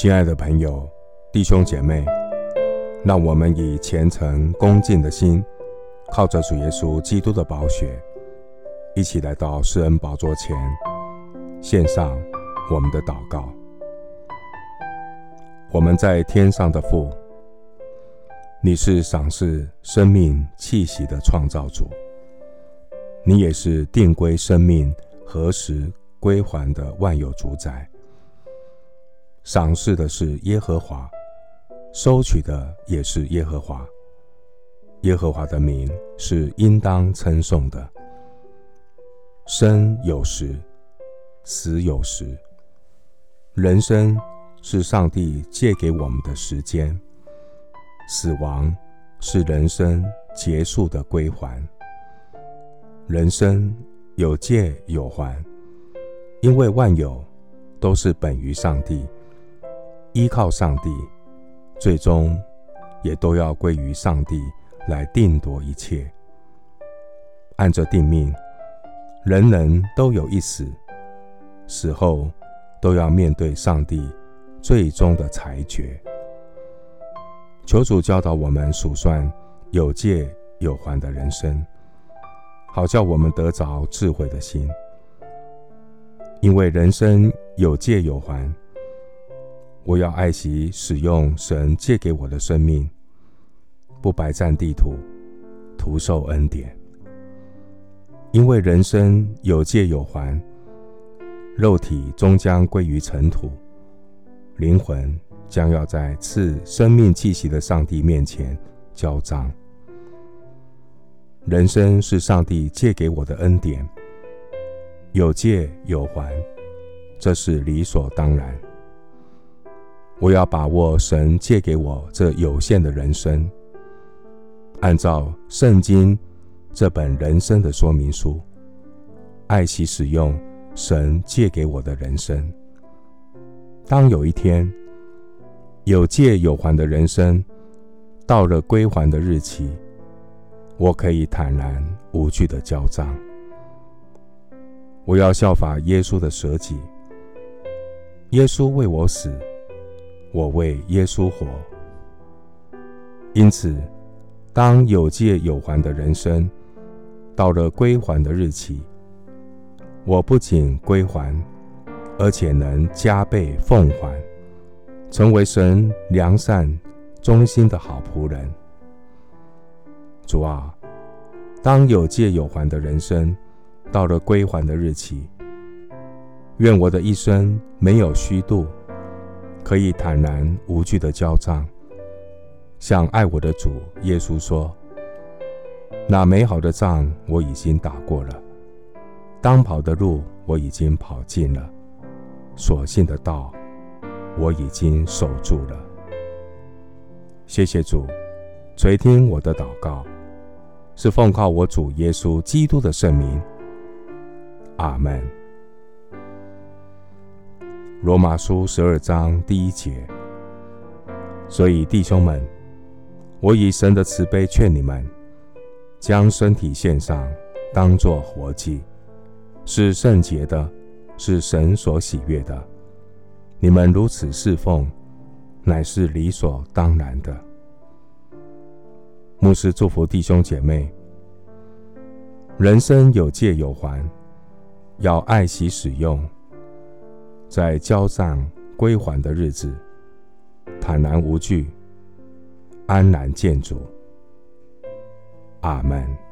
亲爱的朋友、弟兄姐妹，让我们以虔诚恭敬的心，靠着主耶稣基督的宝血，一起来到施恩宝座前，献上我们的祷告。我们在天上的父，你是赏赐生命气息的创造主，你也是定规生命何时归还的万有主宰。赏赐的是耶和华，收取的也是耶和华。耶和华的名是应当称颂的。生有时，死有时。人生是上帝借给我们的时间，死亡是人生结束的归还。人生有借有还，因为万有都是本于上帝。依靠上帝，最终也都要归于上帝来定夺一切。按着定命，人人都有一死，死后都要面对上帝最终的裁决。求主教导我们数算有借有还的人生，好叫我们得着智慧的心。因为人生有借有还。我要爱惜使用神借给我的生命，不白占地图，徒受恩典。因为人生有借有还，肉体终将归于尘土，灵魂将要在赐生命气息的上帝面前交账。人生是上帝借给我的恩典，有借有还，这是理所当然。我要把握神借给我这有限的人生，按照圣经这本人生的说明书，爱惜使用神借给我的人生。当有一天有借有还的人生到了归还的日期，我可以坦然无惧的交账。我要效法耶稣的舍己，耶稣为我死。我为耶稣活，因此，当有借有还的人生到了归还的日期，我不仅归还，而且能加倍奉还，成为神良善、忠心的好仆人。主啊，当有借有还的人生到了归还的日期，愿我的一生没有虚度。可以坦然无惧的交账，向爱我的主耶稣说：“那美好的仗我已经打过了，当跑的路我已经跑尽了，所信的道我已经守住了。”谢谢主垂听我的祷告，是奉靠我主耶稣基督的圣名。阿门。罗马书十二章第一节。所以弟兄们，我以神的慈悲劝你们，将身体献上，当作活祭，是圣洁的，是神所喜悦的。你们如此侍奉，乃是理所当然的。牧师祝福弟兄姐妹，人生有借有还，要爱惜使用。在交账归还的日子，坦然无惧，安然见主。阿门。